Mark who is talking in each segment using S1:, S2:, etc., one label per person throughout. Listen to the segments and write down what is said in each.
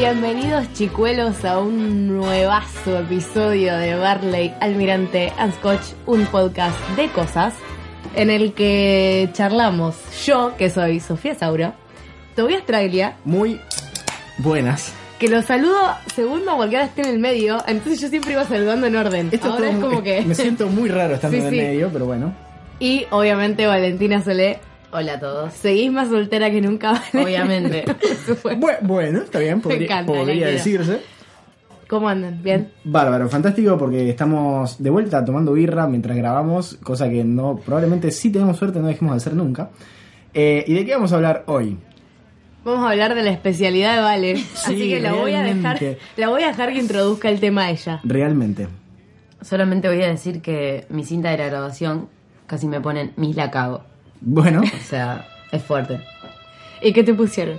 S1: Bienvenidos chicuelos a un nuevazo episodio de Barley, Almirante and Scotch, un podcast de cosas en el que charlamos yo, que soy Sofía Sauro, Tobias Traglia,
S2: Muy buenas.
S1: que lo saludo porque ahora estoy en el medio, entonces yo siempre iba saludando en orden.
S2: Esto
S1: ahora es como que...
S2: Me siento muy raro estando
S1: Sí,
S2: en el
S1: sí.
S2: medio, pero bueno.
S1: Y obviamente Valentina Solé,
S3: Hola a todos.
S1: seguís más soltera que nunca. Vale?
S3: Obviamente.
S2: Bueno, está bien, podría,
S1: encanta,
S2: podría decirse.
S1: ¿Cómo andan? ¿Bien?
S2: Bárbaro, fantástico porque estamos de vuelta tomando birra mientras grabamos, cosa que no probablemente sí tenemos suerte no dejemos de hacer nunca. Eh, ¿Y de qué vamos a hablar hoy?
S1: Vamos a hablar de la especialidad de Vale, así que la voy a dejar, la voy a dejar que introduzca el tema a ella.
S2: Realmente.
S3: Solamente voy a decir que mi cinta de la grabación casi me ponen mis la cago.
S2: Bueno,
S3: O sea, es fuerte.
S1: ¿Y qué te pusieron?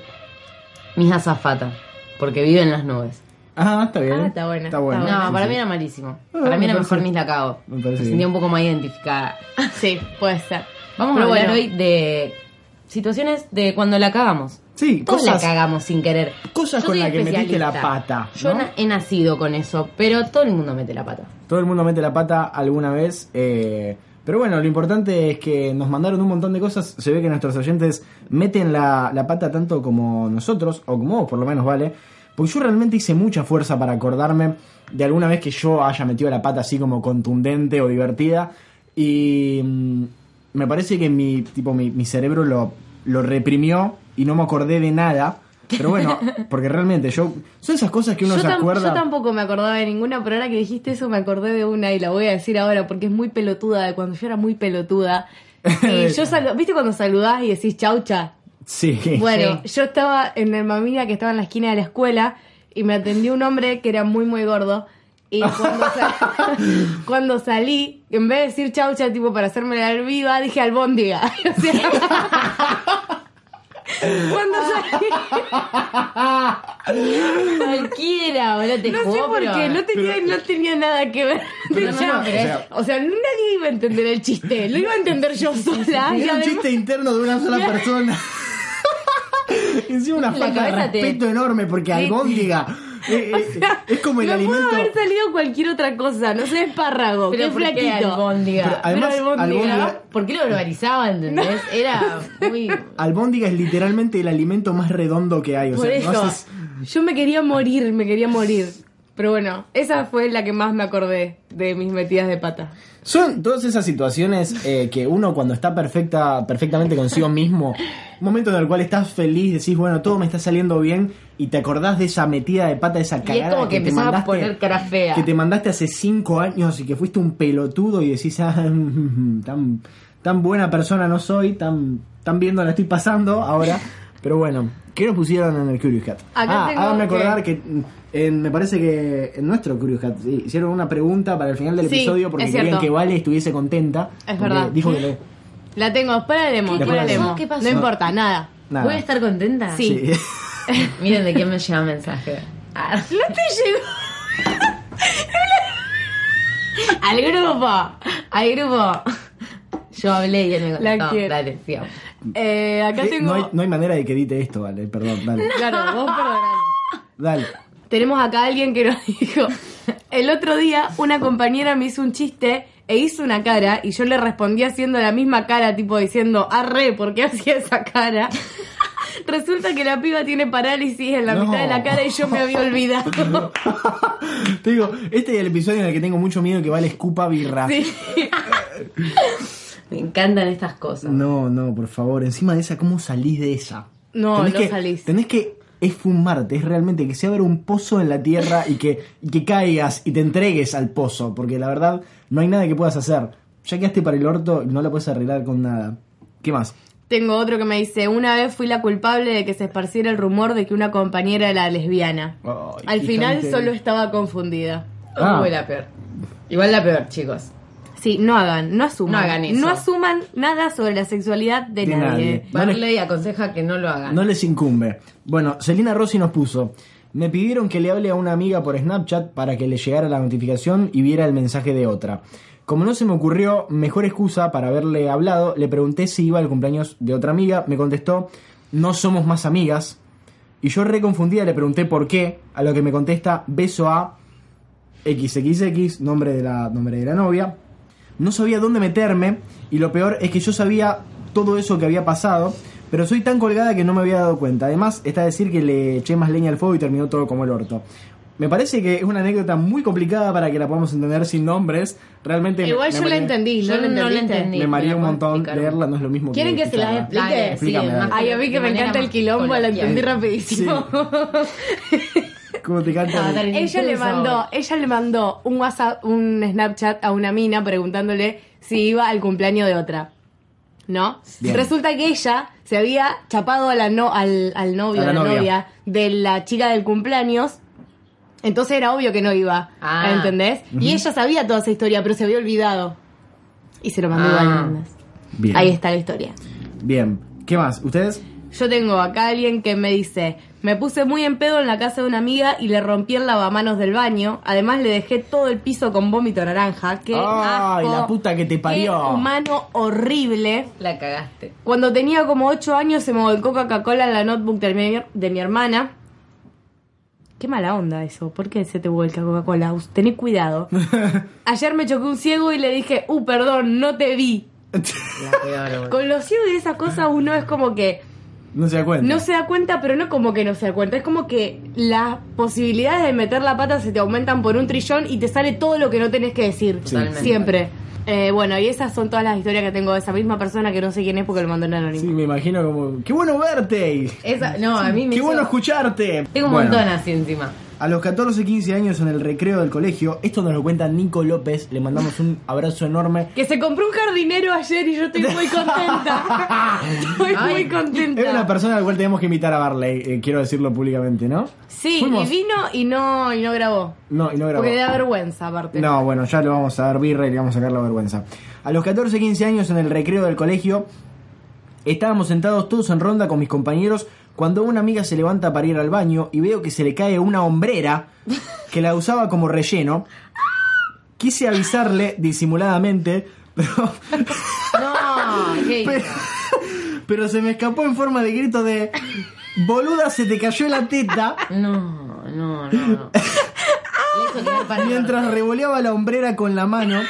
S3: Mis azafata. Porque vive en las nubes.
S2: ah, está bien.
S1: Ah, está buena,
S2: Está
S1: está
S3: No,
S2: Sí,
S3: para
S2: sí.
S3: mí era malísimo.
S2: Ah,
S3: Para mí
S2: me
S3: era
S2: parece-
S3: mejor mis la cago.
S2: me
S3: Me, sentía
S2: bien.
S3: un poco más identificada.
S1: Sí, puede ser.
S3: Vamos
S1: Pero
S3: a hablar
S1: bueno.
S3: hoy de situaciones de cuando la cagamos.
S2: Sí,
S3: Todos
S2: cosas,
S3: la cagamos sin querer.
S2: cosas
S3: Yo
S2: con las que metiste la pata.
S3: Yo
S2: ¿no?
S3: na- he nacido con eso, pero todo el mundo mete la pata.
S2: Todo el mundo mete la pata alguna vez. eh, pero bueno, lo importante es que nos mandaron un montón de cosas. Se ve que nuestros oyentes meten la, la pata tanto como nosotros, o como vos por lo menos, ¿vale? Porque yo realmente hice mucha fuerza para acordarme de alguna vez que yo haya metido la pata así como contundente o divertida. Y mm, me parece que mi, tipo, mi, mi cerebro lo, lo reprimió y no me acordé de nada. Pero bueno, porque realmente yo... Son esas cosas que uno
S1: Yo,
S2: se acuerda...
S1: yo tampoco me acordaba de ninguna, pero ahora que dijiste eso me acordé de una y la voy a decir ahora porque es muy pelotuda, de cuando yo era muy pelotuda. Y yo salu- ¿viste cuando saludás y decís chaucha?
S2: Sí.
S1: Bueno, yo estaba en el mamilla que estaba en la esquina de la escuela y me atendió un hombre que era muy, muy gordo. Y cuando, sa- cuando salí, en vez de decir chaucha, tipo para hacerme la viva, dije albóndiga. O sea, cuando salí,
S3: Cualquiera, boludo, te
S1: no sé por
S3: pero-
S1: qué, no tenía, no tenía nada que ver.
S2: Pero
S1: O
S2: no, o sea-
S1: o sea, nadie iba a entender el chiste, lo iba a entender yo sola. y
S2: Era un
S1: además-
S2: chiste interno de una sola persona. Encima una
S3: La
S2: falta de
S3: cabeza te-
S2: respeto enorme porque albóndiga eh, es como el
S1: no
S2: alimento.
S1: pudo haber salido cualquier otra cosa, no sé, espárrago,
S3: Pero
S1: qué
S3: ¿por qué
S1: flaquito.
S3: albóndiga?
S2: Pero además,
S1: Pero albóndiga.
S2: albóndiga-
S3: ¿Por qué lo verbalizaba, entendés? Era muy...
S2: Albóndiga es literalmente el alimento más redondo que hay. O
S1: Por
S2: sea,
S1: eso,
S2: no haces-
S1: yo me quería morir, me quería morir. Pero bueno, esa fue la que más me acordé de mis metidas de pata.
S2: Son todas esas situaciones eh, que uno cuando está perfecta, perfectamente consigo mismo, un momento en el cual estás feliz, decís, bueno, todo me está saliendo bien y te acordás de esa metida de pata, de esa
S3: Y
S2: cagada
S3: es como que
S2: te
S3: empezaba a
S2: mandaste,
S3: poner cara fea.
S2: que te mandaste hace cinco años y que fuiste un pelotudo y decís, ah, tan, tan buena persona no soy, tan, tan bien no la estoy pasando ahora. Pero bueno, ¿qué nos pusieron en el Curious Cat?
S1: Acá
S2: ah,
S1: tengo
S2: háganme
S1: que-
S2: acordar que... mm, en- me parece que en nuestro Curious Cat sí, hicieron una pregunta para el final del
S1: Sí,
S2: episodio porque querían que Vale estuviese contenta.
S1: Es verdad.
S2: Dijo que le-
S1: La tengo, después la leemos,
S2: ¿Qué
S1: la.
S3: ¿Qué pasó?
S1: No importa, nada.
S2: nada.
S3: ¿Voy a estar contenta?
S1: Sí.
S2: Sí.
S3: Miren de quién me llega mensaje. Ah,
S1: No te llegó.
S3: al grupo, al grupo. Yo hablé y él me
S1: La
S3: contestó.
S1: quiero.
S3: Dale, sigamos.
S1: Eh, acá tengo.
S2: no, hay, no hay manera de que edite esto, Vale, perdón, dale.
S1: Claro, vos perdoname.
S2: Dale.
S1: Tenemos acá a alguien que nos dijo, el otro día una compañera me hizo un chiste e hizo una cara y yo le respondí haciendo la misma cara, tipo diciendo, arre, ¿por qué hacía esa cara? Resulta que la piba tiene parálisis en la
S2: No.
S1: mitad de la cara y yo me había olvidado.
S2: Te digo, este es el episodio en el que tengo mucho miedo que Vale escupa birra.
S1: Sí.
S3: Me encantan estas cosas.
S2: No, no, por favor. Encima de esa, ¿cómo salís de esa?
S1: No,
S2: Tenés
S1: no
S2: que-
S1: salís.
S2: Tenés que esfumarte, es realmente que se abra un pozo en la tierra y que, y que caigas y te entregues al pozo, porque la verdad no hay nada que puedas hacer. Ya quedaste para el orto y no la puedes arreglar con nada. ¿Qué más?
S1: Tengo otro que me dice, una vez fui la culpable de que se esparciera el rumor de que una compañera era lesbiana. Al final solo estaba confundida.
S2: Ah.
S3: Uy, la peor. Igual la peor, chicos.
S1: Sí, no hagan, no asuman.
S3: No hagan eso.
S1: No asuman nada sobre la sexualidad de,
S2: De
S1: nadie.
S2: nadie. No les-
S3: aconseja que no lo hagan.
S2: No les incumbe. Bueno, Celina Rossi nos puso. Me pidieron que le hable a una amiga por Snapchat para que le llegara la notificación y viera el mensaje de otra. Como no se me ocurrió mejor excusa para haberle hablado, le pregunté si iba al cumpleaños de otra amiga. Me contestó, no somos más amigas. Y yo reconfundida le pregunté por qué, a lo que me contesta, beso a XXX, nombre de la, nombre de la novia. No sabía dónde meterme y lo peor es que yo sabía todo eso que había pasado, pero soy tan colgada que no me había dado cuenta. Además, está a decir que le eché más leña al fuego y terminó todo como el orto. Me parece que es una anécdota muy complicada para que la podamos entender sin nombres. Realmente
S1: Igual
S2: me-
S1: yo
S2: me
S1: la entendí,
S3: Yo
S1: ¿no,
S3: no la entendí.
S2: Me mareé
S3: ¿Me
S2: un
S3: la
S2: montón
S3: explicar?
S2: leerla, no es lo mismo
S1: ¿Quieren que se las explique?
S3: Sí,
S2: dale.
S3: más-
S1: Ay, a mí que me encanta el quilombo, lo
S3: coloquial.
S1: entendí rapidísimo.
S2: ¿Cómo te canta?
S1: Ella le mandó, ella le mandó un WhatsApp, un Snapchat a una mina preguntándole si iba al cumpleaños de otra. ¿No?
S2: Bien.
S1: Resulta que ella se había chapado a la no, al, al novio,
S2: A
S1: a
S2: la
S1: la,
S2: novia.
S1: novia. de la chica del cumpleaños. Entonces era obvio que no iba.
S3: Ah.
S1: ¿Entendés? Y ella sabía toda esa historia, pero se había olvidado. Y se lo mandó
S3: Ah.
S1: igual. ¿entendés?
S2: Bien.
S1: Ahí está la historia.
S2: Bien. ¿Qué más? ¿Ustedes?
S1: Yo tengo acá alguien que me dice, me puse muy en pedo en la casa de una amiga y le rompí el lavamanos del baño. Además le dejé todo el piso con vómito naranja. Qué
S2: Ay,
S1: asco.
S2: la puta que te parió.
S1: Qué humano horrible.
S3: La cagaste.
S1: Cuando tenía como 8 años se me volcó Coca-Cola en la notebook de mi, de mi hermana. Qué mala onda eso. ¿Por qué se te vuelca Coca-Cola? Tené cuidado. Ayer me choqué un ciego y le dije, uh, perdón, no te vi.
S3: La peor. boludo.
S1: Con los ciegos y esas cosas uno es como que...
S2: No se da cuenta.
S1: No se da cuenta, pero no como que no se da cuenta. Es como que las posibilidades de meter la pata se te aumentan por un trillón y te sale todo lo que no tenés que decir.
S3: Totalmente.
S1: Siempre. Eh, bueno, y esas son todas las historias que tengo de esa misma persona que no sé quién es porque lo mandó en
S2: Sí,
S1: anónimo.
S2: me imagino como. ¡Qué bueno verte!
S3: Esa, no, a mí me
S2: ¡Qué
S3: hizo-
S2: bueno escucharte!
S3: Tengo un
S2: Bueno,
S3: montón así encima.
S2: A los 14, 15 años en el recreo del colegio, esto nos lo cuenta Nico López, le mandamos un abrazo enorme.
S1: Que se compró un jardinero ayer y yo estoy muy contenta. estoy
S3: Ay,
S1: muy
S2: Es una
S1: contenta.
S2: persona al cual tenemos que invitar a Barley, eh, quiero decirlo públicamente, ¿no?
S1: Sí,
S2: Fuimos.
S1: y vino y no, y no grabó.
S2: No, y no grabó.
S1: Porque da vergüenza, aparte.
S2: No, bueno, ya lo vamos a dar birra y le vamos a sacar la vergüenza. A los 14, 15 años en el recreo del colegio, estábamos sentados todos en ronda con mis compañeros cuando una amiga se levanta para ir al baño y veo que se le cae una hombrera que la usaba como relleno. Quise avisarle disimuladamente, pero,
S3: No,
S2: pero, pero se me escapó en forma de grito de boluda se te cayó la teta
S3: No, no, no. no.
S2: Mientras revoleaba la hombrera con la mano.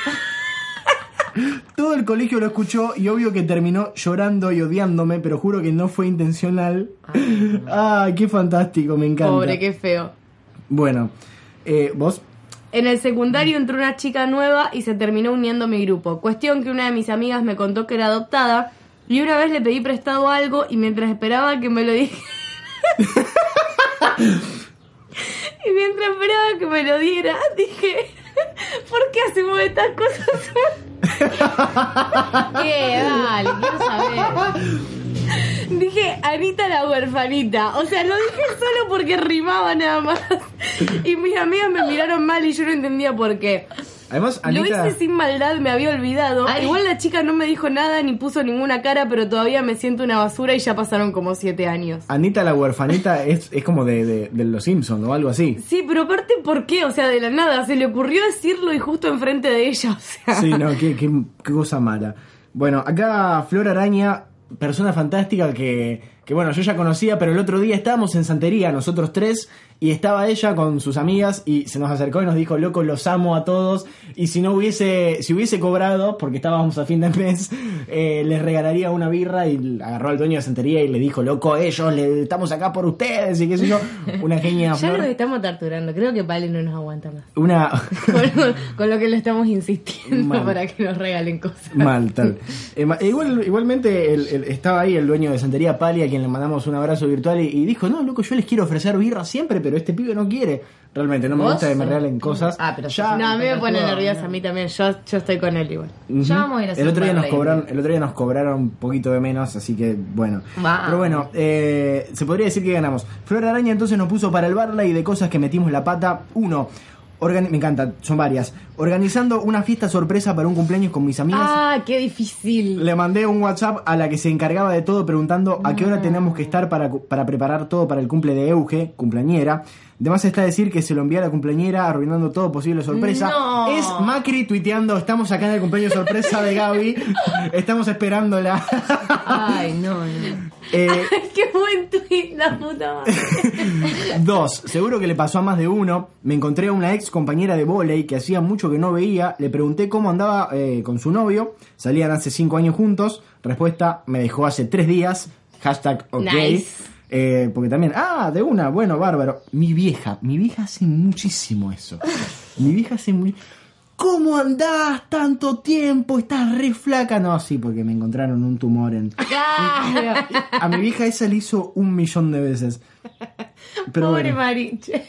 S2: Todo el colegio lo escuchó y obvio que terminó llorando y odiándome, pero juro que no fue intencional. Ay, qué fantástico, me encanta.
S1: Pobre, qué feo.
S2: Bueno, eh, vos,
S1: En el secundario entró una chica nueva y se terminó uniendo a mi grupo. Cuestión que una de mis amigas me contó que era adoptada y una vez le pedí prestado algo y mientras esperaba que me lo dijera... y mientras esperaba que me lo diera, dije... ¿Por qué hacemos estas cosas?
S3: ¿Qué? Dale, quiero saber.
S1: Dije Anita la huerfanita. O sea, lo dije solo porque rimaba nada más. Y mis amigas me miraron mal y yo no entendía por qué.
S2: Además,
S1: Lo
S2: Anita,
S1: hice sin maldad, me había olvidado.
S3: Ay.
S1: Igual la chica no me dijo nada ni puso ninguna cara, pero todavía me siento una basura y ya pasaron como siete años.
S2: Anita la huerfanita es, es como de, de, de los Simpsons o algo así.
S1: Sí, pero aparte, ¿por qué? O sea, de la nada, se le ocurrió decirlo y justo enfrente de ella, o sea.
S2: Sí, no, qué, qué- qué cosa mala. Bueno, acá Flor Araña, persona fantástica que que bueno, yo ya conocía, pero el otro día estábamos en Santería, nosotros tres, y estaba ella con sus amigas y se nos acercó y nos dijo, loco, los amo a todos, y si no hubiese, si hubiese cobrado, porque estábamos a fin de mes, eh, les regalaría una birra y agarró al dueño de Santería y le dijo, loco, ellos, le, estamos acá por ustedes, y qué sé yo, una genia.
S1: Ya nos estamos torturando. Creo que Pale no nos aguanta más.
S2: Una...
S1: con, con lo que le estamos insistiendo
S2: Mal.
S1: para que nos regalen cosas.
S2: Mal, tal. Eh, igual, igualmente el- el- estaba ahí el dueño de Santería Pali, a quien le mandamos un abrazo virtual, y, y dijo, no, loco, yo les quiero ofrecer birra siempre, pero este pibe no quiere. Realmente, no me
S3: ¿Vos?
S2: gusta que me regalen cosas.
S3: Ah, pero
S2: ya,
S1: No, a mí me pone nerviosa, a mí también. Yo, yo estoy con él igual.
S2: Ujú.
S3: Ya vamos a ir a hacer
S2: el otro día nos cobraron el otro día nos cobraron un poquito de menos así que bueno
S3: Va.
S2: pero bueno eh, se podría decir que ganamos Flor Araña entonces nos puso para el Barley de cosas que metimos la pata uno organi- me encanta son varias organizando una fiesta sorpresa para un cumpleaños con mis amigas
S1: Ah, qué difícil.
S2: Le mandé un WhatsApp a la que se encargaba de todo preguntando a qué hora teníamos que estar para, para preparar todo para el cumple de Euge, cumpleañera. Además está decir que se lo envía a la cumpleañera arruinando todo posible sorpresa.
S1: No.
S2: Es Macri tuiteando, estamos acá en el cumpleaños sorpresa de Gaby, estamos esperándola.
S3: Ay, no, no.
S2: Eh,
S1: qué buen tweet, la puta madre.
S2: Dos, seguro que le pasó a más de uno. Me encontré a una ex compañera de volei que hacía mucho que no veía. Le pregunté cómo andaba eh, con su novio. Salían hace cinco años juntos. Respuesta, me dejó hace tres días. Hashtag ok.
S1: Nice.
S2: Eh, porque también, ah, de una, bueno, bárbaro. Mi vieja, mi vieja hace muchísimo eso. Mi vieja hace muy... ¿Cómo andás tanto tiempo? Estás re flaca. No, sí, porque me encontraron un tumor en... A mi vieja esa le hizo un millón de veces. Pero
S1: Pobre
S2: bueno.
S1: Mariche.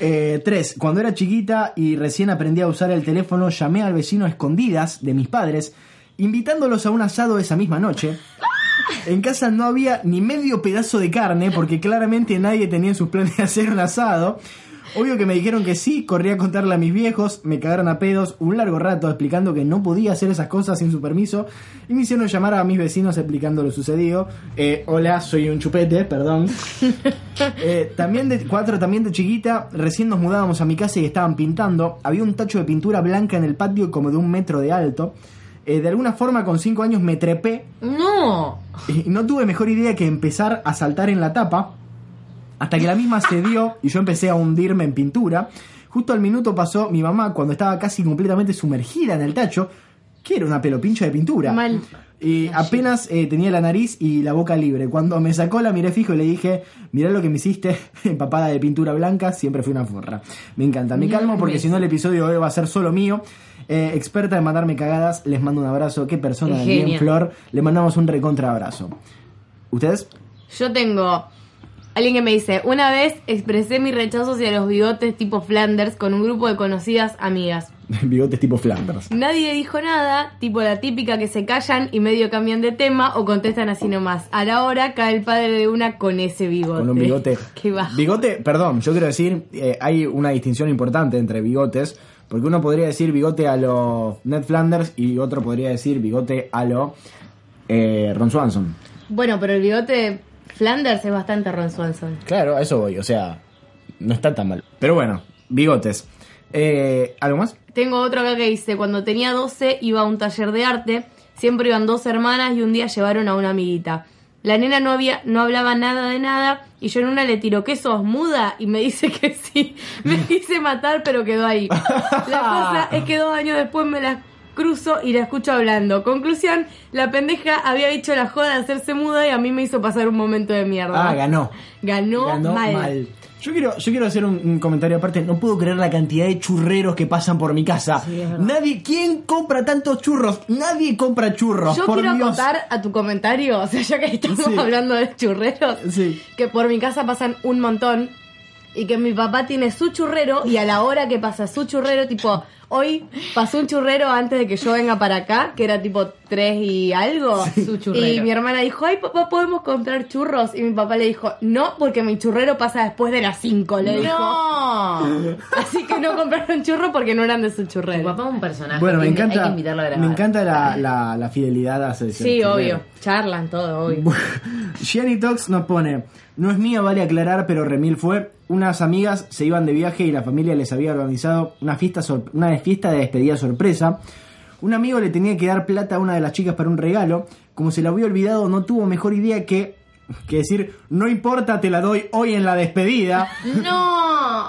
S2: Eh, tres, cuando era chiquita y recién aprendí a usar el teléfono, llamé al vecino a escondidas de mis padres, invitándolos a un asado esa misma noche. En casa no había ni medio pedazo de carne porque claramente nadie tenía en sus planes de hacer un asado. Obvio que me dijeron que sí, corrí a contarle a mis viejos, me cagaron a pedos un largo rato explicando que no podía hacer esas cosas sin su permiso y me hicieron llamar a mis vecinos explicando lo sucedido. Eh, hola, soy un chupete, perdón. Eh, también de cuatro, también de chiquita, recién nos mudábamos a mi casa y estaban pintando. Había un tacho de pintura blanca en el patio como de un metro de alto. Eh, de alguna forma con cinco años me trepé
S3: No.
S2: y no tuve mejor idea que empezar a saltar en la tapa hasta que la misma cedió y yo empecé a hundirme en pintura. Justo al minuto pasó mi mamá cuando estaba casi completamente sumergida en el tacho, que era una pelopincha de pintura.
S1: Mal.
S2: Y apenas eh, tenía la nariz y la boca libre. Cuando me sacó la miré fijo y le dije, mirá lo que me hiciste, empapada de pintura blanca, siempre fui una forra. Me encanta, me calmo porque si no el episodio de hoy va a ser solo mío. Eh, experta en mandarme cagadas, les mando un abrazo. Qué persona de bien. Flor. Le mandamos un recontra abrazo. ¿Ustedes?
S1: Yo tengo alguien que me dice, una vez expresé mi rechazo hacia los bigotes tipo Flanders con un grupo de conocidas amigas.
S2: Bigotes tipo Flanders.
S1: Nadie dijo nada, tipo la típica que se callan y medio cambian de tema o contestan así nomás. A la hora cae el padre de una con ese bigote.
S2: Con un bigote.
S1: Qué bajo.
S2: Bigote, perdón, yo quiero decir, eh, hay una distinción importante entre bigotes. Porque uno podría decir bigote a lo Ned Flanders y otro podría decir bigote a lo eh, Ron Swanson.
S1: Bueno, pero el bigote Flanders es bastante Ron Swanson.
S2: Claro, a eso voy, o sea, no está tan mal. Pero bueno, bigotes. Eh, ¿Algo más?
S1: Tengo otro acá que dice, cuando tenía 12 iba a un taller de arte, siempre iban dos hermanas y un día llevaron a una amiguita. La nena no había, no hablaba nada de nada y yo en una le tiro, ¿qué sos muda? Y me dice que sí. Me quise matar pero quedó ahí. La cosa es que dos años después me la cruzo y la escucho hablando. Conclusión, la pendeja había dicho la joda de hacerse muda y a mí me hizo pasar un momento de mierda.
S2: Ah, ganó.
S1: Ganó,
S2: Ganó
S1: mal.
S2: mal. Yo quiero, yo quiero hacer un, un comentario aparte. No puedo creer la cantidad de churreros que pasan por mi casa. Nadie, ¿quién compra tantos churros? Nadie compra churros.
S1: Yo
S2: por
S1: quiero
S2: Dios.
S1: a tu comentario, o sea, ya que estamos
S2: Sí.
S1: hablando de churreros,
S2: Sí.
S1: que por mi casa pasan un montón y que mi papá tiene su churrero y a la hora que pasa su churrero, tipo, hoy pasó un churrero antes de que yo venga para acá, que era tipo tres y algo.
S3: Su churrero.
S1: Y mi hermana dijo, ay papá, ¿podemos comprar churros? Y mi papá le dijo, no, porque mi churrero pasa después de las cinco, le dijo.
S3: No.
S1: Así que no compraron churros porque no eran de su
S3: Tu
S1: churrero.
S3: papá es un personaje.
S2: Bueno, me encanta.
S3: Hay que invitarlo a grabar.
S2: me encanta la, la, la fidelidad a ese
S1: Sí, obvio. Charlan todo, obvio.
S2: Gianni Tox nos pone, no es mía, vale aclarar, pero Remil fue. Unas amigas se iban de viaje y la familia les había organizado una fiesta, sor- una fiesta de despedida sorpresa. Un amigo le tenía que dar plata a una de las chicas para un regalo. Como se le había olvidado, no tuvo mejor idea que que decir, no importa, te la doy hoy en la despedida.
S1: ¡No!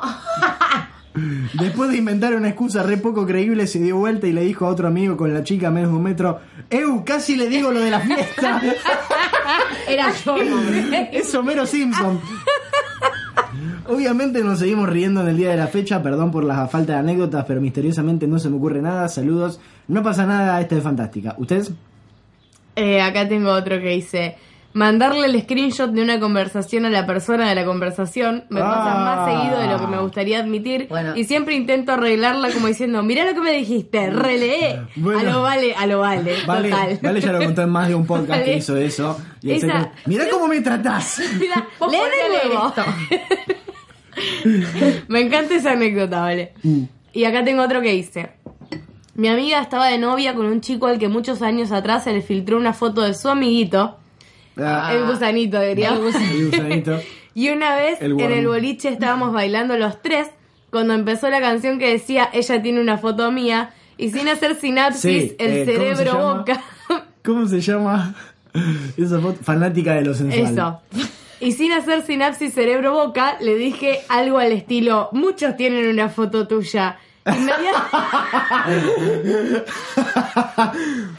S2: Después de inventar una excusa re poco creíble, se dio vuelta y le dijo a otro amigo con la chica a menos de un metro, ¡Eu, casi le digo lo de la fiesta!
S1: Era yo, hombre.
S2: es Homero Simpson. Obviamente nos seguimos riendo en el día de la fecha, perdón por la falta de anécdotas, pero misteriosamente no se me ocurre nada. Saludos, no pasa nada, esta es fantástica. ¿Ustedes?
S1: Eh, acá tengo otro que dice... Mandarle el screenshot de una conversación a la persona de la conversación me pasa
S2: Ah.
S1: más seguido de lo que me gustaría admitir
S3: Bueno.
S1: y siempre intento arreglarla como diciendo, mirá lo que me dijiste, relee.
S2: Bueno.
S1: A lo vale, a lo vale,
S2: Vale,
S1: total.
S2: vale ya lo contó en más de un podcast que hizo eso. Y
S1: Esa-
S2: como, Mirá cómo me tratás.
S1: Mira,
S3: Vos
S1: lee de nuevo. Me encanta esa anécdota, ¿vale?
S2: Mm.
S1: Y acá tengo otro que dice. Mi amiga estaba de novia con un chico al que muchos años atrás se le filtró una foto de su amiguito,
S2: Ah,
S1: el gusanito, diría.
S2: el gusanito.
S1: Y una vez
S2: El
S1: en el boliche estábamos bailando los tres cuando empezó la canción que decía ella tiene una foto mía y sin hacer sinapsis
S2: Sí,
S1: el
S2: eh, ¿cómo se
S1: cerebro boca.
S2: ¿Cómo se llama? Esa foto, fanática de lo sensual.
S1: Eso. Y sin hacer sinapsis cerebro boca le dije algo al estilo muchos tienen una foto tuya. Inmediat-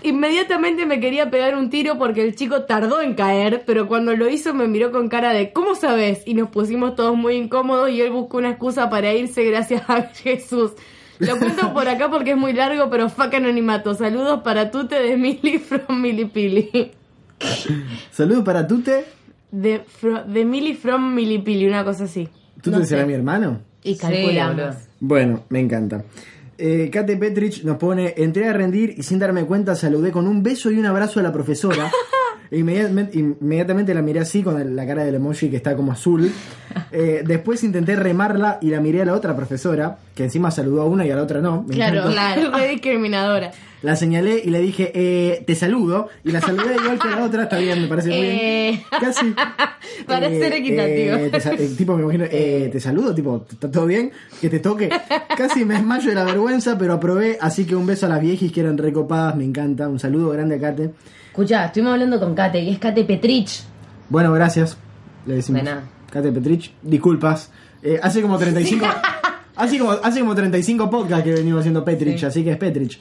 S1: Inmediatamente me quería pegar un tiro porque el chico tardó en caer, pero cuando lo hizo me miró con cara de ¿cómo sabes? Y nos pusimos todos muy incómodos y él buscó una excusa para irse gracias a Jesús. Lo cuento por acá porque es muy largo, pero fuck anonimato. Saludos para Tute de Mili from Milipili.
S2: Saludos para Tute.
S1: De, fro- de Mili from Milipili, una cosa así.
S2: ¿Tute
S1: No
S2: será
S1: sé.
S2: mi hermano?
S1: Y
S3: Sí,
S1: calculamos.
S3: boludo.
S2: Bueno, me encanta. Eh, Kate Petrich nos pone, entré a rendir y sin darme cuenta saludé con un beso y un abrazo a la profesora. E inmediatamente, inmediatamente la miré así con la cara del emoji que está como azul. Eh, después intenté remarla y la miré a la otra profesora, que encima saludó a una y a la otra no. Me
S1: Claro,
S2: encantó.
S1: claro. Re discriminadora.
S2: La señalé y le dije, eh, te saludo. Y la saludé igual que la otra, está bien, me parece muy bien.
S1: Eh.
S2: Casi.
S1: Para ser equitativo.
S2: te eh, tipo, me imagino, eh, te saludo, tipo, ¿está todo bien? Que te toque. Casi me desmayo de la vergüenza, pero aprobé. Así que un beso a las viejas que eran recopadas, me encanta. Un saludo grande a Kate.
S3: Escucha, estuvimos hablando con Kate y es Kate Petrich.
S2: Bueno, gracias. Le decimos.
S3: De nada.
S2: Kate Petrich, disculpas. Eh, hace como 35. hace, como, hace como 35 podcasts que venimos haciendo Petrich, así que es Petrich.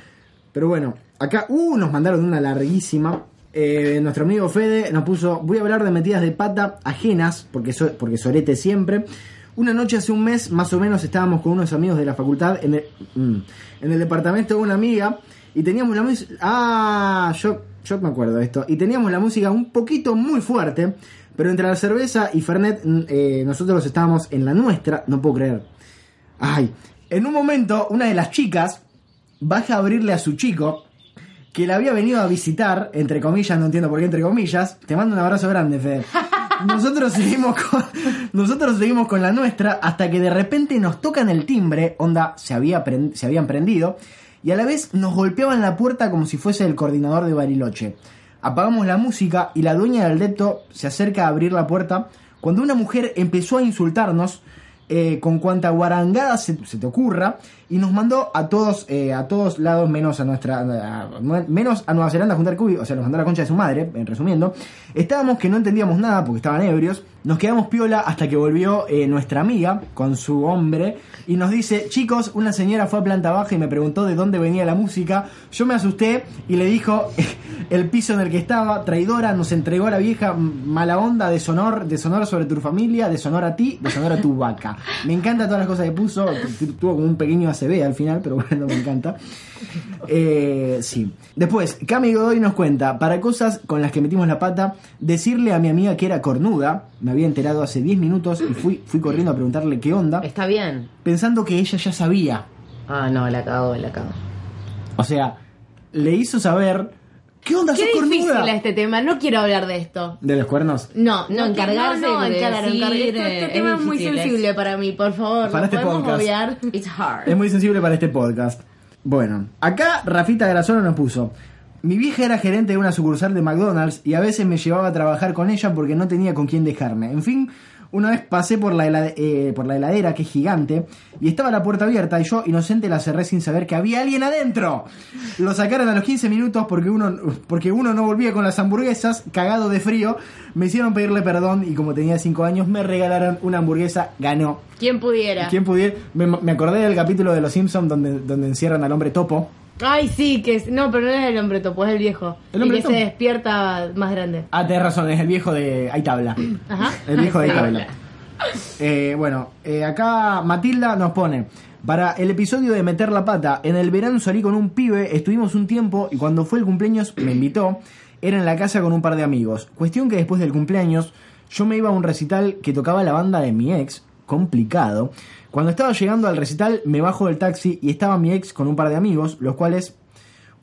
S2: Pero bueno, acá, uh, nos mandaron una larguísima. Eh, nuestro amigo Fede nos puso, voy a hablar de metidas de pata ajenas, porque, so- porque sorete siempre. Una noche hace un mes, más o menos, estábamos con unos amigos de la facultad en el, mm, en el departamento de una amiga y teníamos la música... Ah, yo, yo me acuerdo de esto. Y teníamos la música un poquito muy fuerte, pero entre la cerveza y Fernet, eh, nosotros estábamos en la nuestra, no puedo creer. Ay, en un momento, una de las chicas baja a abrirle a su chico, que la había venido a visitar, entre comillas, no entiendo por qué entre comillas. Te mando un abrazo grande, Fede. Nosotros seguimos con, nosotros seguimos con la nuestra hasta que de repente nos tocan el timbre, onda, se, había se habían prendido, y a la vez nos golpeaban la puerta como si fuese el coordinador de Bariloche. Apagamos la música y la dueña del depto se acerca a abrir la puerta cuando una mujer empezó a insultarnos eh, con cuanta guarangada se, se te ocurra y nos mandó a todos eh, a todos lados menos a nuestra menos a Nueva Zelanda a juntar cubi, o sea, nos mandó a la concha de su madre, en resumiendo. Estábamos que no entendíamos nada porque estaban ebrios. Nos quedamos piola hasta que volvió eh, nuestra amiga con su hombre y nos dice, chicos, una señora fue a planta baja y me preguntó de dónde venía la música. Yo me asusté y le dijo el piso en el que estaba, traidora, nos entregó a la vieja mala onda, deshonor, deshonor sobre tu familia, deshonor a ti, deshonor a tu vaca. Me encanta todas las cosas que puso, tu- tuvo como un pequeño ACB al final, pero bueno, me encanta. Eh, sí. Después, Cami Godoy nos cuenta, para cosas con las que metimos la pata, decirle a mi amiga que era cornuda, me había enterado hace 10 minutos y fui, fui corriendo a preguntarle qué onda,
S3: Está bien.
S2: pensando que ella ya sabía.
S3: Ah, no, la cagó, la cagó.
S2: O sea, le hizo saber, ¿qué onda,
S1: Qué
S2: sos
S1: difícil
S2: cornuda?
S1: este tema, no quiero hablar de esto.
S2: De los cuernos.
S1: No,
S3: No, encargarse
S1: no, no,
S3: de
S1: claro,
S3: decir,
S1: encargar- Este,
S3: es
S1: tema es muy
S3: difícil,
S1: sensible
S3: es-
S1: para mí, por favor.
S2: Para
S1: ¿lo
S2: este podcast.
S1: obviar?
S3: It's hard.
S2: Es muy sensible para este podcast. Bueno, acá Rafita Grasono nos puso. Mi vieja era gerente de una sucursal de McDonald's y a veces me llevaba a trabajar con ella porque no tenía con quién dejarme. En fin, Una vez pasé por la, helade- eh, por la heladera, que es gigante, y estaba la puerta abierta, y yo, inocente, la cerré sin saber que había alguien adentro. Lo sacaron a los 15 minutos porque uno, porque uno no volvía con las hamburguesas, cagado de frío. Me hicieron pedirle perdón, y como tenía 5 años, me regalaron una hamburguesa, ganó.
S1: ¿Quién pudiera?
S2: ¿Quién pudiera? Me, me acordé del capítulo de Los Simpsons donde, donde encierran al hombre topo.
S1: Ay, sí, que es... No, pero no es el hombre topo, es el viejo.
S2: ¿El hombre
S1: y que
S2: topo?
S1: se despierta más grande.
S2: Ah, tenés razón, es el viejo de Hay tabla.
S1: Ajá.
S2: El viejo de tabla. Eh, bueno, eh, acá Matilda nos pone. Para el episodio de Meter la Pata, en el verano salí con un pibe, estuvimos un tiempo y cuando fue el cumpleaños me invitó. Era en la casa con un par de amigos. Cuestión que después del cumpleaños yo me iba a un recital que tocaba la banda de mi ex, complicado. Cuando estaba llegando al recital me bajo del taxi y estaba mi ex con un par de amigos, los cuales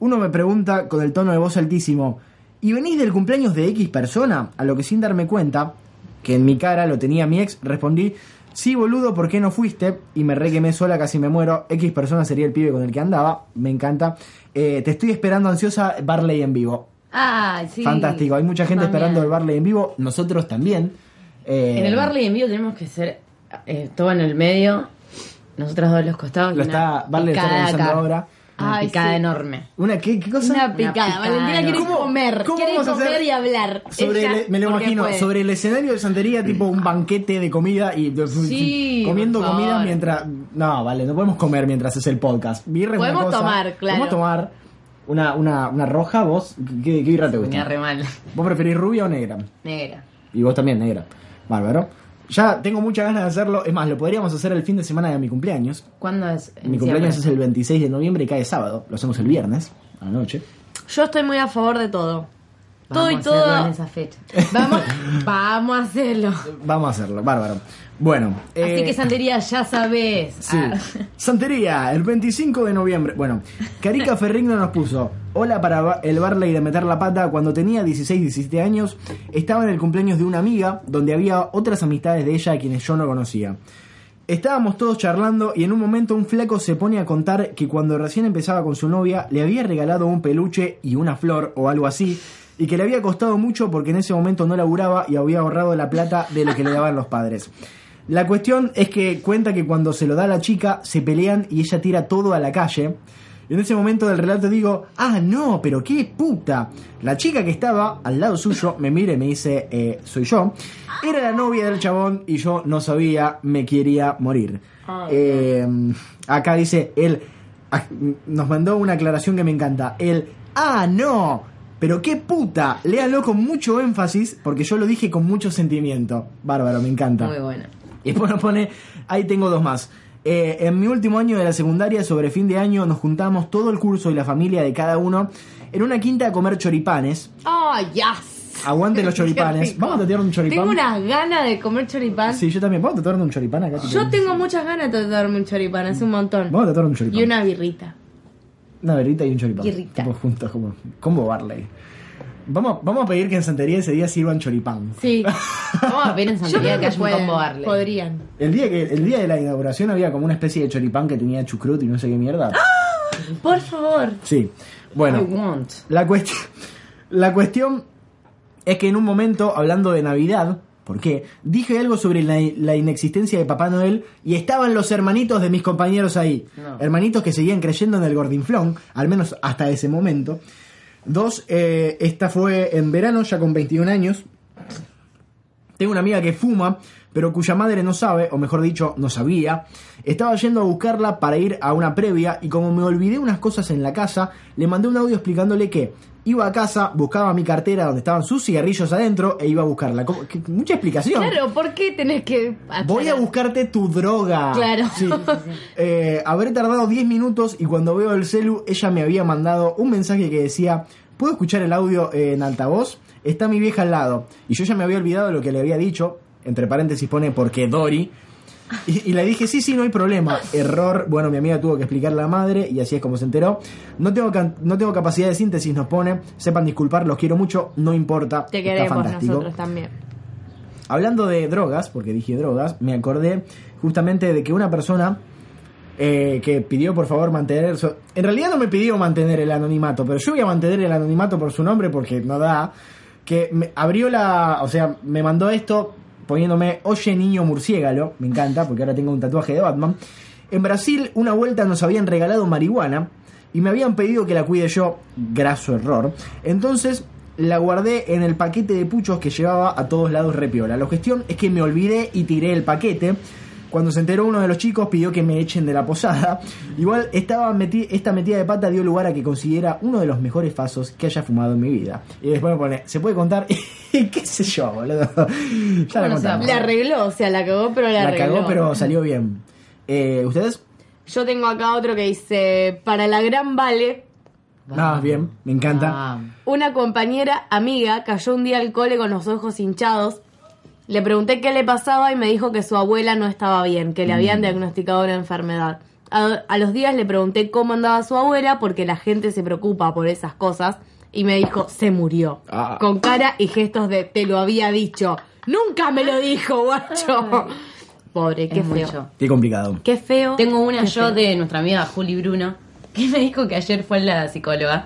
S2: uno me pregunta con el tono de voz altísimo, ¿y venís del cumpleaños de X persona? A lo que sin darme cuenta, que en mi cara lo tenía mi ex, respondí, sí boludo, ¿por qué no fuiste? Y me requemé sola, casi me muero. X persona sería el pibe con el que andaba, me encanta. Eh, te estoy esperando ansiosa, Barley en vivo.
S3: Ah, sí.
S2: Fantástico, hay mucha gente esperando el Barley en vivo, nosotros también. Eh,
S3: En el Barley en vivo tenemos que ser eh, todo en el medio, nosotras dos a los costados.
S2: Lo
S3: una
S2: está, lo está realizando
S3: acá.
S2: ahora.
S3: Una
S1: Ay,
S3: picada
S1: sí.
S3: enorme.
S2: ¿Una qué, qué cosa?
S1: Una picada.
S3: picada,
S1: Valentina quiere
S2: ¿Cómo-
S1: comer.
S2: cómo
S1: quiere
S2: vamos a
S1: comer
S2: hacer?
S1: y hablar.
S2: Sobre el- me lo imagino,
S1: puede.
S2: sobre el escenario de Santería, tipo un banquete de comida y
S1: Sí,
S2: comiendo comida mientras. No, vale, no podemos comer mientras es el podcast. Birra una
S1: Podemos
S2: cosa.
S1: tomar, claro.
S2: Podemos tomar una, una, una roja, vos. ¿Qué, qué birra te gusta?
S3: re mal.
S2: ¿Vos preferís rubia o negra?
S3: Negra.
S2: Y vos también, negra. Bárbaro. Ya tengo muchas ganas de hacerlo. Es más, lo podríamos hacer el fin de semana de mi cumpleaños.
S3: ¿Cuándo es?
S2: Mi cumpleaños es el 26 de noviembre y cae sábado. Lo hacemos el viernes, a la noche.
S1: Yo estoy muy a favor de todo. Todo y
S3: a
S1: todo.
S3: en esa fecha.
S1: Vamos, vamos a hacerlo.
S2: Vamos a hacerlo, bárbaro. Bueno,
S3: Así
S2: eh,
S3: que Santería, ya sabes.
S2: Sí.
S3: Ah.
S2: Santería, el 25 de noviembre. Bueno, Carica Ferrigno nos puso. Hola para el Barley de meter la pata. Cuando tenía 16, 17 años, estaba en el cumpleaños de una amiga donde había otras amistades de ella a quienes yo no conocía. Estábamos todos charlando y en un momento un flaco se pone a contar que cuando recién empezaba con su novia le había regalado un peluche y una flor o algo así y que le había costado mucho porque en ese momento no laburaba y había ahorrado la plata de lo que le daban los padres. La cuestión es que cuenta que cuando se lo da a la chica se pelean y ella tira todo a la calle. Y en ese momento del relato digo, ah, no, pero qué puta. La chica que estaba al lado suyo me mira y me dice, eh, soy yo. Era la novia del chabón y yo no sabía, me quería morir. Eh, acá dice, él ah, nos mandó una aclaración que me encanta. El, ah, no, pero qué puta. Léalo con mucho énfasis porque yo lo dije con mucho sentimiento. Bárbaro, me encanta.
S3: Muy bueno.
S2: Y después nos pone, ahí tengo dos más. Eh, en mi último año de la secundaria, sobre fin de año, nos juntamos todo el curso y la familia de cada uno en una quinta a comer choripanes.
S1: ¡Ay, ya!
S2: Aguante los choripanes. Vamos a tatuar un choripán.
S1: Tengo unas ganas de comer choripán.
S2: Sí, yo también. Vamos a tatuar un choripán acá.
S1: Yo tengo muchas ganas de tatuarme un choripán, hace un montón.
S2: Vamos a tatuar un choripán.
S1: Y una birrita.
S2: Una verita y un choripán.
S1: Birrita.
S2: Tipo juntos, como combo Barley. Vamos, vamos a pedir que en Santería ese día sirvan choripán.
S1: Sí.
S3: Vamos a ver en
S1: Yo
S3: Santería
S1: creo
S3: que
S1: que pueden,
S3: combo Barley.
S1: podrían.
S2: El día, que, el día de la inauguración había como una especie de choripán que tenía chucrut y no sé qué mierda.
S1: Por favor.
S2: Sí. Bueno.
S3: I want.
S2: La cuestión, la cuestión es que en un momento, hablando de Navidad, ¿por qué? Dije algo sobre la, la inexistencia de Papá Noel y estaban los hermanitos de mis compañeros ahí.
S3: No.
S2: Hermanitos que seguían creyendo en el gordinflón, al menos hasta ese momento. Dos, eh, esta fue en verano, ya con 21 años. Tengo una amiga que fuma, pero cuya madre no sabe, o mejor dicho, no sabía. Estaba yendo a buscarla para ir a una previa y como me olvidé unas cosas en la casa, le mandé un audio explicándole que iba a casa, buscaba mi cartera donde estaban sus cigarrillos adentro e iba a buscarla. Mucha explicación.
S1: Claro, ¿por qué tenés que
S2: Voy a buscarte tu droga.
S1: Claro.
S2: Sí. Eh, habré tardado 10 minutos y cuando veo el celu, ella me había mandado un mensaje que decía, ¿puedo escuchar el audio en altavoz? Está mi vieja al lado. Y yo ya me había olvidado de lo que le había dicho. Entre paréntesis pone porque Dory. Y, y le dije, sí, sí, no hay problema. Error. Bueno, mi amiga tuvo que explicar a la madre y así es como se enteró. No tengo, no tengo capacidad de síntesis, nos pone. Sepan disculpar, los quiero mucho. No importa.
S1: Te
S2: Está
S1: queremos
S2: fantástico.
S1: nosotros también.
S2: Hablando de drogas, porque dije drogas, me acordé justamente de que una persona eh, que pidió por favor mantener... en realidad no me pidió mantener el anonimato, pero yo voy a mantener el anonimato por su nombre porque no da. Que me abrió la... O sea, me mandó esto poniéndome Oye niño murciélago, me encanta porque ahora tengo un tatuaje de Batman. En Brasil, una vuelta nos habían regalado marihuana y me habían pedido que la cuide yo, graso error. Entonces la guardé en el paquete de puchos que llevaba a todos lados repiola. La cuestión es que me olvidé y tiré el paquete. Cuando se enteró uno de los chicos pidió que me echen de la posada. Igual estaba meti- esta metida de pata dio lugar a que considera uno de los mejores fasos que haya fumado en mi vida. Y después me pone, ¿se puede contar? ¿Qué sé yo, boludo? Ya la contamos.
S1: La arregló, o sea, la cagó, pero la,
S2: La
S1: arregló.
S2: cagó, pero salió bien. Eh, ¿Ustedes?
S1: Yo tengo acá otro que dice, para la gran Vale,
S2: Ah, bien, me encanta.
S1: Una compañera amiga cayó un día al cole con los ojos hinchados. Le pregunté qué le pasaba y me dijo que su abuela no estaba bien, que le habían
S2: Mm.
S1: diagnosticado una enfermedad. A, a los días le pregunté cómo andaba su abuela porque la gente se preocupa por esas cosas y me dijo, se murió.
S2: Ah.
S1: Con cara y gestos de, te lo había dicho. Nunca me lo dijo, guacho. Pobre, qué
S3: Es
S1: feo.
S3: mucho.
S2: Qué complicado.
S1: Qué feo.
S3: Tengo una
S1: Qué
S3: yo
S1: feo.
S3: de nuestra amiga Juli Bruno, que me dijo que ayer fue la psicóloga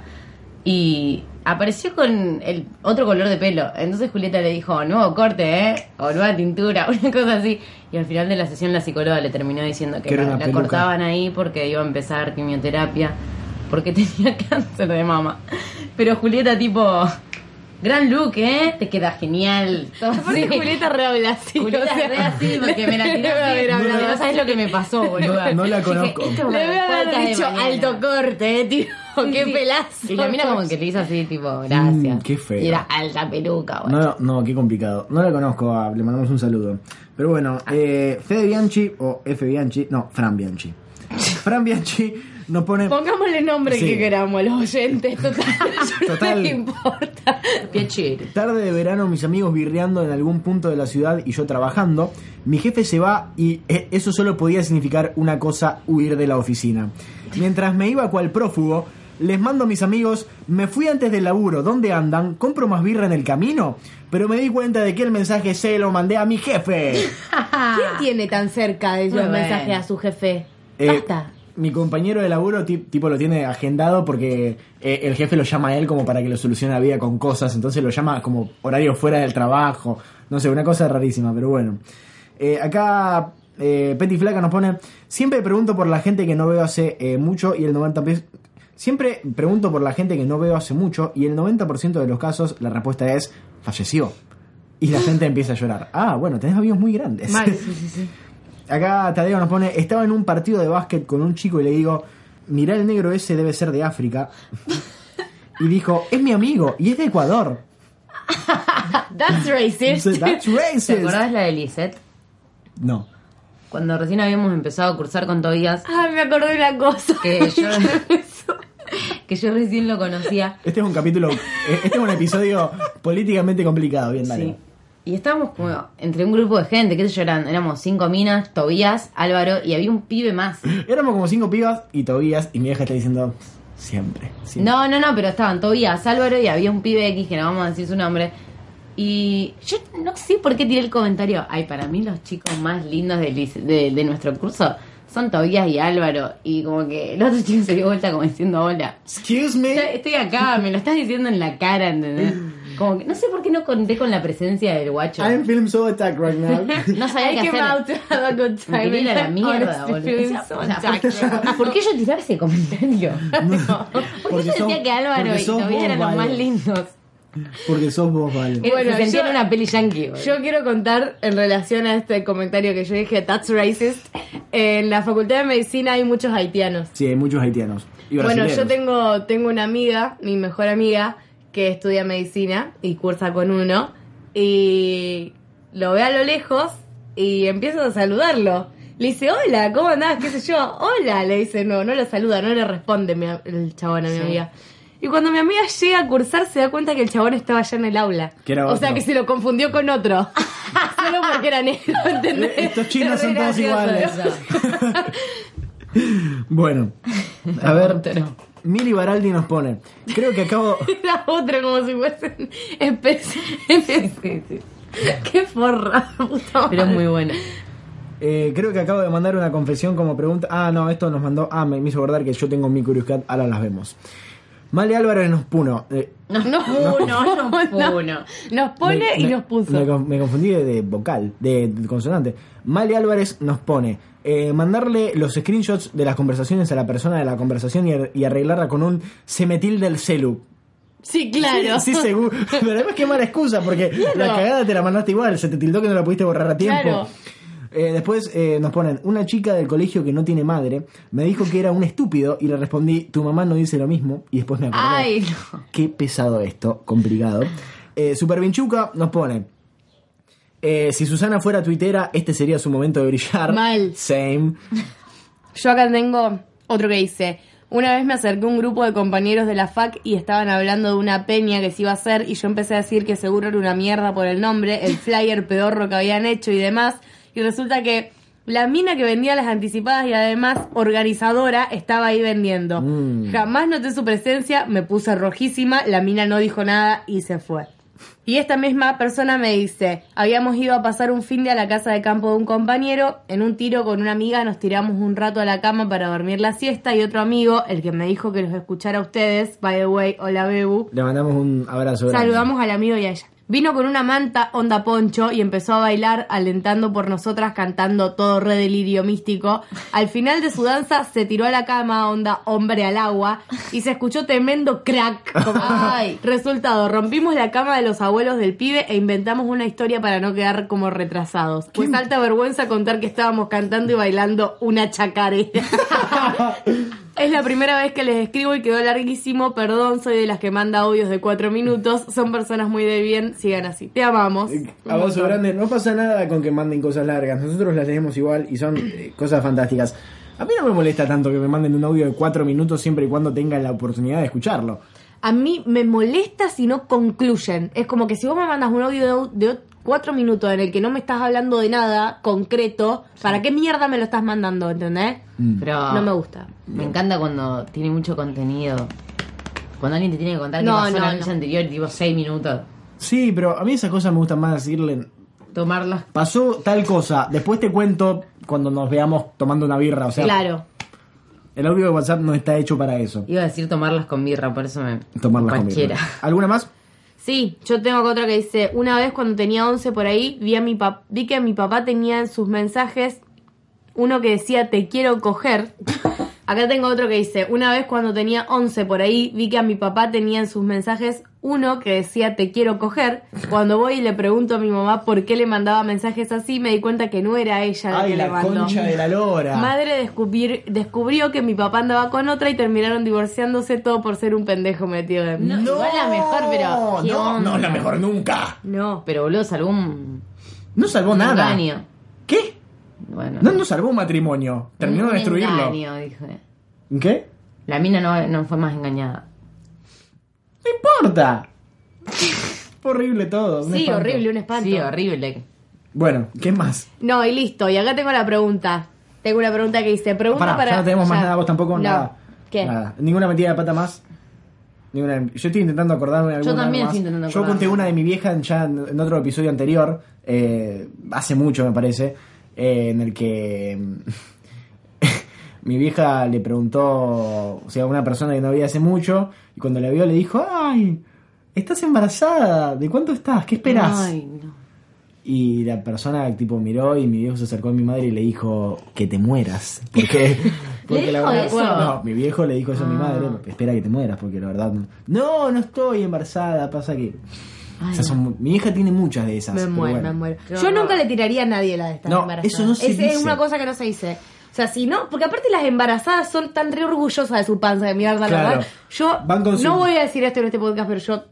S3: y apareció con el otro color de pelo. Entonces Julieta le dijo, nuevo corte, ¿eh? O nueva tintura, una cosa así. Y al final de la sesión la psicóloga le terminó diciendo que la, cortaban ahí porque iba a empezar quimioterapia, porque tenía cáncer de mama. Pero Julieta tipo... Gran look, ¿eh? Te queda genial.
S1: Aparte. Julieta re habla así.
S3: Julieta
S1: o sea,
S3: re así porque me la
S1: haber
S3: así.
S1: hablado
S3: No sabes lo que me pasó, boludo.
S2: No la
S3: Dije,
S2: conozco.
S3: esto
S1: Le
S3: es
S1: debe haber dicho alto corte, eh, tío.
S3: Sí,
S1: Qué
S3: sí.
S1: pelazo.
S3: Y la mina como que te hizo así, tipo, gracias.
S2: Mm, qué feo.
S3: Y era alta peluca, güey.
S2: No, no, qué complicado. No la conozco, ah, le mandamos un saludo. Pero bueno, eh, Fede Bianchi, o F Bianchi, no, Fran Bianchi. Fran Bianchi nos pone...
S1: Pongámosle nombre
S2: Sí.
S1: que queramos a los oyentes, total.
S2: Total.
S1: No importa.
S3: Piacere.
S2: Tarde de verano, mis amigos birreando en algún punto de la ciudad y yo trabajando. Mi jefe se va y eh, eso solo podía significar una cosa, huir de la oficina. Mientras me iba cual prófugo, les mando a mis amigos, me fui antes del laburo, ¿dónde andan? ¿Compro más birra en el camino? Pero me di cuenta de que el mensaje se lo mandé a mi jefe.
S1: ¿Quién tiene tan cerca de
S3: bueno.
S1: mensajes a su jefe?
S2: Eh,
S1: Basta.
S2: Mi compañero de laburo ti- tipo lo tiene agendado porque eh, el jefe lo llama a él como para que lo solucione la vida con cosas, entonces lo llama como horario fuera del trabajo, no sé, una cosa rarísima, pero bueno. Eh, acá eh, Petty Flaca nos pone, siempre pregunto por la gente que no veo hace eh, mucho y el 90%... Siempre pregunto por la gente que no veo hace mucho y el 90% de los casos la respuesta es falleció. Y la gente empieza a llorar. Ah, bueno, tenés amigos muy grandes.
S1: Mal, sí, sí, sí.
S2: Acá Tadeo nos pone, estaba en un partido de básquet con un chico y le digo, mirá el negro ese debe ser de África. Y dijo, es mi amigo y es de Ecuador.
S1: That's racist.
S2: That's
S3: ¿Te
S2: racist.
S3: acordás la de Lisette?
S2: No.
S3: Cuando recién habíamos empezado a cursar con Tobías,
S1: Ah, me acordé de una cosa.
S3: que yo, que yo recién lo conocía.
S2: Este es un capítulo, eh, este es un episodio políticamente complicado. Bien, dale.
S3: Sí. Y estábamos como entre un grupo de gente, qué sé yo, eran, éramos cinco minas, Tobías, Álvaro, y había un pibe más.
S2: Éramos como cinco pibas y Tobías y mi vieja está diciendo, siempre. siempre".
S3: No, no, no, pero estaban Tobías, Álvaro y había un pibe X que no vamos a decir su nombre. Y yo no sé por qué tiré el comentario. Ay, para mí los chicos más lindos lice- de, de nuestro curso son Tobías y Álvaro. Y como que el otro chico se dio vuelta como diciendo hola.
S2: Excuse me.
S3: estoy acá, me lo estás diciendo en la cara, ¿entendés? Como que no sé por qué no conté con la presencia del guacho.
S2: I'm feeling so attacked right now.
S3: No sabía
S1: I
S3: qué hacer.
S1: a good
S3: Me
S1: time.
S3: quería ir a la mierda, boludo.
S1: so
S3: O sea,
S1: attacked.
S3: ¿Por qué yo tiraba ese comentario? Porque
S2: Porque
S3: yo
S2: sos-
S3: decía que Álvaro y
S2: vos,
S3: eran los más lindos.
S2: Porque sos vos, vale.
S3: Que
S1: Bueno,
S3: se
S1: yo-
S3: en una peli yankee.
S1: Yo quiero contar en relación a este comentario que yo dije, that's racist. En la facultad de medicina hay muchos haitianos.
S2: Sí, hay muchos haitianos. Y
S1: Bueno, yo tengo, tengo una amiga, mi mejor amiga, que estudia medicina y cursa con uno. Y lo ve a lo lejos y empiezo a saludarlo. Le dice, hola, ¿cómo andás? ¿Qué sé yo? Hola, le dice, no, no lo saluda, no le responde mi el chabón a mi
S3: Sí.
S1: amiga. Y cuando mi amiga llega a cursar se da cuenta que el chabón estaba ya en el aula. O sea que se lo confundió con otro. Solo porque era negro, ¿entendés?
S2: Eh, Estos chinos son todos iguales. Bueno, a ver, Mili Baraldi nos pone, creo que acabo...
S1: Era otro como si fuesen especies. Qué forra, puta
S3: Pero es muy buena.
S2: Eh, creo que acabo de mandar una confesión como pregunta. Ah, no, esto nos mandó. Ah, me, me hizo acordar que yo tengo mi Curious Cat, ahora las vemos. Male Álvarez nos puno. eh,
S3: No, no, no, no, puno.
S1: Nos pone
S2: me-
S1: y
S2: me-
S1: nos puso.
S2: Me, con- me confundí de, de vocal, de, de consonante. Male Álvarez nos pone. Eh, mandarle los screenshots de las conversaciones a la persona de la conversación y, ar- y arreglarla con un semetil del celu.
S1: Sí, claro.
S2: Sí, seguro. Pero además qué mala excusa, porque la cagada te la mandaste igual, se te tildó que no la pudiste borrar a tiempo.
S1: Claro.
S2: Eh, después eh, nos ponen, una chica del colegio que no tiene madre me dijo que era un estúpido y le respondí, tu mamá no dice lo mismo y después me acordé.
S3: Ay, no.
S2: Qué pesado esto, complicado. Eh, Super Vinchuca nos pone, eh, si Susana fuera tuitera, este sería su momento de brillar.
S1: Mal.
S2: Same.
S1: Yo acá tengo otro que dice. Una vez me acerqué a un grupo de compañeros de la FAC y estaban hablando de una peña que se iba a hacer y yo empecé a decir que seguro era una mierda por el nombre, el flyer pedorro que habían hecho y demás. Y resulta que la mina que vendía las anticipadas y además organizadora estaba ahí vendiendo.
S2: Mm.
S1: Jamás noté su presencia, me puse rojísima, la mina no dijo nada y se fue. Y esta misma persona me dice, habíamos ido a pasar un fin de a la casa de campo de un compañero, en un tiro con una amiga nos tiramos un rato a la cama para dormir la siesta y otro amigo, el que me dijo que los escuchara a ustedes, by the way, hola Bebu,
S2: Le mandamos un abrazo. grande.
S1: saludamos al amigo y a ella. Vino con una manta onda poncho y empezó a bailar alentando por nosotras cantando todo re delirio místico. Al final de su danza se tiró a la cama onda hombre al agua y se escuchó tremendo crack. Como, ay, resultado, rompimos la cama de los abuelos del pibe e inventamos una historia para no quedar como retrasados. Pues alta vergüenza contar que estábamos cantando y bailando una chacarera. Es la primera vez que les escribo y quedó larguísimo. Perdón, soy de las que manda audios de cuatro minutos. Son personas muy de bien. Sigan así. Te amamos. Un
S2: Abrazo grande. No pasa nada con que manden cosas largas. Nosotros las leemos igual y son eh, cosas fantásticas. A mí no me molesta tanto que me manden un audio de cuatro minutos siempre y cuando tengan la oportunidad de escucharlo.
S1: A mí me molesta si no concluyen. Es como que si vos me mandas un audio de, de cuatro minutos en el que no me estás hablando de nada concreto, ¿para qué mierda me lo estás mandando? ¿Entendés?
S3: Pero
S1: No me gusta.
S3: Me encanta cuando tiene mucho contenido. Cuando alguien te tiene que contar
S1: No,
S3: qué pasó
S1: no,
S3: la
S1: no.
S3: noche anterior, tipo seis minutos.
S2: Sí, pero a mí esas cosas me gustan más decirle.
S3: Tomarlas.
S2: Pasó tal cosa, después te cuento cuando nos veamos tomando una birra. O sea,
S1: claro.
S2: el audio de WhatsApp no está hecho para eso.
S3: Iba a decir tomarlas con birra, por eso me.
S2: Tomarlas con
S3: cualquiera.
S2: birra. ¿Alguna más?
S1: Sí, yo tengo acá otra que dice, una vez cuando tenía 11 por ahí, vi, a mi pap- vi que mi papá tenía en sus mensajes uno que decía te quiero coger. Acá tengo otro que dice, una vez cuando tenía 11 por ahí, vi que a mi papá tenía en sus mensajes uno que decía te quiero coger. Cuando voy y le pregunto a mi mamá por qué le mandaba mensajes así, me di cuenta que no era ella la
S2: Ay,
S1: que le
S2: la
S1: mandó.
S2: concha de la lora.
S1: Madre descubrir- descubrió que mi papá andaba con otra y terminaron divorciándose todo por ser un pendejo metido en...
S3: No, igual la mejor, pero. ¿qué
S2: no,
S3: onda?
S2: no, la mejor nunca.
S1: No.
S3: Pero boludo, salvó un.
S2: No salvó
S3: un
S2: nada.
S3: engaño.
S2: ¿Qué?
S3: Bueno.
S2: No, no salvó un matrimonio. Terminó
S3: un
S2: de destruirlo.
S3: engaño, dije.
S2: ¿Qué?
S3: La mina no, no fue más engañada.
S2: No importa. Horrible todo. un
S1: Sí,
S2: espanto.
S1: horrible, un espanto.
S3: Sí, horrible.
S2: Bueno, ¿qué más?
S1: No, y listo. Y acá tengo la pregunta. Tengo una pregunta que dice, pregunta
S2: Pará,
S1: para...
S2: ya no tenemos más nada, vos tampoco,
S1: No.
S2: nada.
S1: ¿Qué?
S2: Nada. Ninguna metida de pata más. Ninguna... Yo estoy intentando acordarme de alguna
S3: también
S2: más.
S3: estoy intentando
S2: Yo
S3: acordarme.
S2: conté una de mi vieja ya en en otro episodio anterior, eh, hace mucho me parece, eh, en el que mi vieja le preguntó, o sea, a una persona que no veía hace mucho, y cuando la vio le dijo, ay, estás embarazada, ¿de cuánto estás? ¿Qué esperas?
S3: Ay, no.
S2: Y la persona tipo miró y mi viejo se acercó a mi madre y le dijo que te mueras. Porque, porque
S3: dijo eso?
S2: No, mi viejo le dijo eso a mi
S3: Ah.
S2: madre, espera que te mueras, porque la verdad no. No, no estoy embarazada, pasa que.
S3: Ay,
S2: esas son mi hija tiene muchas de esas.
S1: Me muero,
S2: bueno.
S1: me muero. Yo nunca le tiraría a nadie la de estar
S2: No,
S1: embarazada.
S2: eso no se
S1: es, es
S2: dice.
S1: una cosa que no se dice. O sea, si no, porque aparte las embarazadas son tan re orgullosas de su panza de mierda, la
S2: Claro.
S1: verdad. Yo
S2: Van con su-
S1: no voy a decir esto en este podcast, pero yo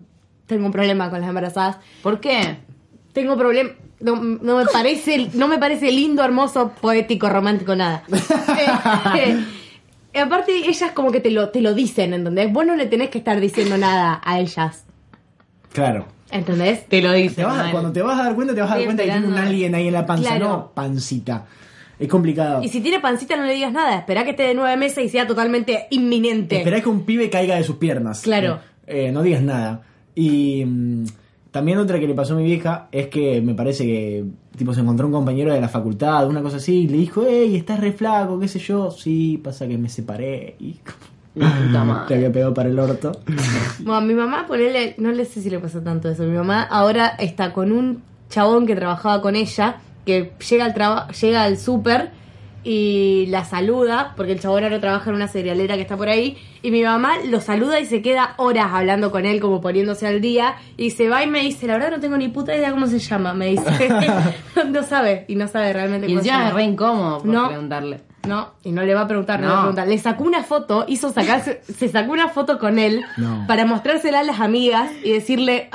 S1: tengo un problema con las embarazadas.
S3: ¿Por qué?
S1: Tengo problema. No, no me parece, no me parece lindo, hermoso, poético, romántico, nada. Eh, eh, aparte, ellas como que te lo, te lo dicen, ¿entendés? Vos no le tenés que estar diciendo nada a ellas.
S2: Claro.
S1: ¿Entendés?
S3: Te lo dice.
S2: Te vas a-
S3: mal.
S2: cuando te vas a dar cuenta, te vas a dar
S3: Estoy
S2: cuenta que tiene un alien ahí en la panza,
S1: Claro.
S2: no pancita. Es complicado.
S1: Y si tiene pancita, no le digas nada. Espera que esté de nueve meses y sea totalmente inminente.
S2: Esperá que un pibe caiga de sus piernas.
S1: Claro.
S2: Eh, no digas nada. Y mm, también otra que le pasó a mi vieja es que me parece que tipo se encontró un compañero de la facultad, una cosa así, y le dijo, hey, estás re flaco, qué sé yo. Sí, pasa que me separé. Y
S3: puta
S2: Te había pegado para el orto.
S1: Bueno, mi mamá, ponele, no le sé si le pasa tanto eso. Mi mamá ahora está con un chabón que trabajaba con ella, que llega al traba- llega al súper y la saluda, porque el chabón ahora trabaja en una cerealera que está por ahí, y mi mamá lo saluda y se queda horas hablando con él, como poniéndose al día, y se va y me dice, la verdad no tengo ni puta idea cómo se llama, me dice, no sabe, y no sabe realmente
S3: Y
S1: cómo se llama.
S3: es re incómodo por
S1: No.
S3: preguntarle.
S1: No, y no le va a preguntar, no, le va a preguntar. Le sacó una foto, hizo sacarse, se sacó una foto con él
S2: No.
S1: para mostrársela a las amigas y decirle,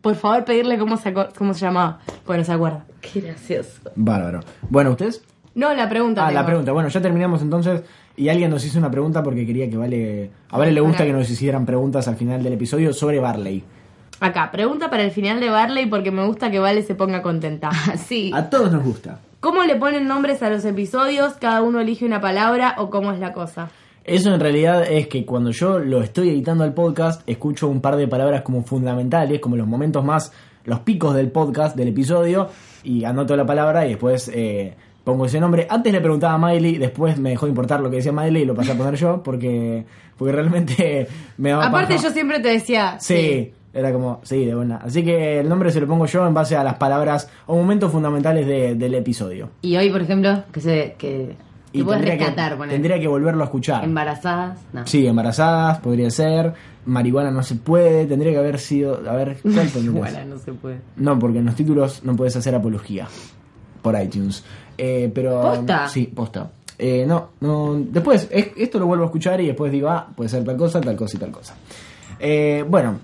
S1: por favor, pedirle cómo se, cómo se llamaba. Bueno, se acuerda.
S3: Qué gracioso.
S2: Bárbaro. Bueno, ¿ustedes?
S1: No, la pregunta.
S2: Ah, la pregunta. Bueno, ya terminamos entonces. Y alguien nos hizo una pregunta porque quería que Vale. A Vale le gusta que nos hicieran preguntas al final del episodio sobre Barley.
S1: Acá, pregunta para el final de Barley porque me gusta que Vale se ponga contenta.
S3: Sí.
S2: A todos nos gusta.
S1: ¿Cómo le ponen nombres a los episodios? ¿Cada uno elige una palabra o cómo es la cosa?
S2: Eso en realidad es que cuando yo lo estoy editando al podcast, escucho un par de palabras como fundamentales, como los momentos más, los picos del podcast, del episodio, y anoto la palabra y después eh, pongo ese nombre. Antes le preguntaba a Miley, después me dejó importar lo que decía Miley y lo pasé a poner yo, porque, porque realmente me daba
S1: Aparte,
S2: paja.
S1: yo siempre te decía.
S2: Sí, era como, sí, de buena. Así que el nombre se lo pongo yo en base a las palabras o momentos fundamentales de- del episodio.
S3: Y hoy, por ejemplo, que se que, puedes
S2: tendría
S3: rescatar,
S2: que,
S3: poner.
S2: tendría que volverlo a escuchar.
S3: Embarazadas, no.
S2: Sí, embarazadas, podría ser. Marihuana no se puede, tendría que haber sido. A ver.
S3: Bueno, no se puede.
S2: No, porque en los títulos no puedes hacer apología por iTunes. Eh, pero.
S3: ¿Posta?
S2: Sí, posta. Eh, no, no. Después, es- esto lo vuelvo a escuchar y después digo, ah, puede ser tal cosa, tal cosa y tal cosa. Eh, bueno,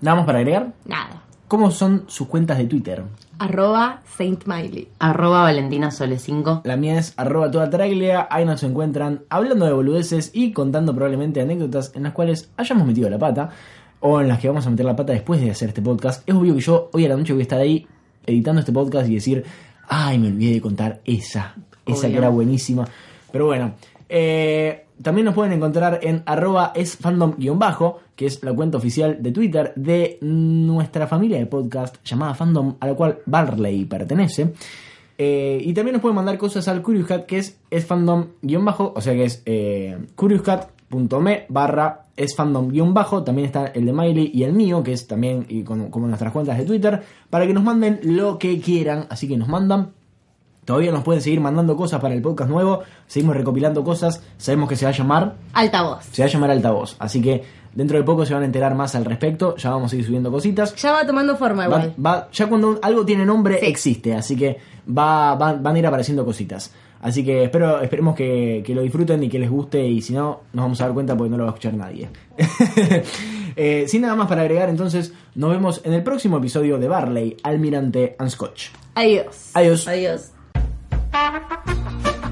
S2: nada más para agregar.
S1: Nada.
S2: ¿Cómo son sus cuentas de Twitter?
S1: Arroba Saint Miley.
S3: Arroba Valentina Sole 5.
S2: La mía es arroba toda traglia, ahí nos encuentran hablando de boludeces y contando probablemente anécdotas en las cuales hayamos metido la pata o en las que vamos a meter la pata después de hacer este podcast. Es obvio que yo hoy a la noche voy a estar ahí editando este podcast y decir, ay, me olvidé de contar esa, esa
S3: Obvio.
S2: que era buenísima. Pero bueno, eh, también nos pueden encontrar en arroba es fandom-bajo, que es la cuenta oficial de Twitter de nuestra familia de podcast llamada Fandom, a la cual Barley pertenece. Eh, y también nos pueden mandar cosas al Curious Cat, que es, es fandom-bajo, o sea que es eh, curiouscat.me barra es fandom-bajo. También está el de Miley y el mío, que es también como nuestras cuentas de Twitter, para que nos manden lo que quieran. Así que nos mandan. Todavía nos pueden seguir mandando cosas para el podcast nuevo. Seguimos recopilando cosas. Sabemos que se va a llamar
S1: Altavoz.
S2: se va a llamar altavoz. Así que dentro de poco se van a enterar más al respecto. Ya vamos a ir subiendo cositas.
S1: Ya va tomando forma
S2: Va-
S1: igual.
S2: va- ya cuando algo tiene nombre
S1: Sí.
S2: existe, así que va, va- van a ir apareciendo cositas. Así que espero, esperemos que, que lo disfruten y que les guste y si no, nos vamos a dar cuenta porque no lo va a escuchar nadie. Eh, sin nada más para agregar, entonces nos vemos en el próximo episodio de Barley, Almirante and Scotch.
S1: Adiós.
S2: Adiós.
S3: Adiós. Thank you.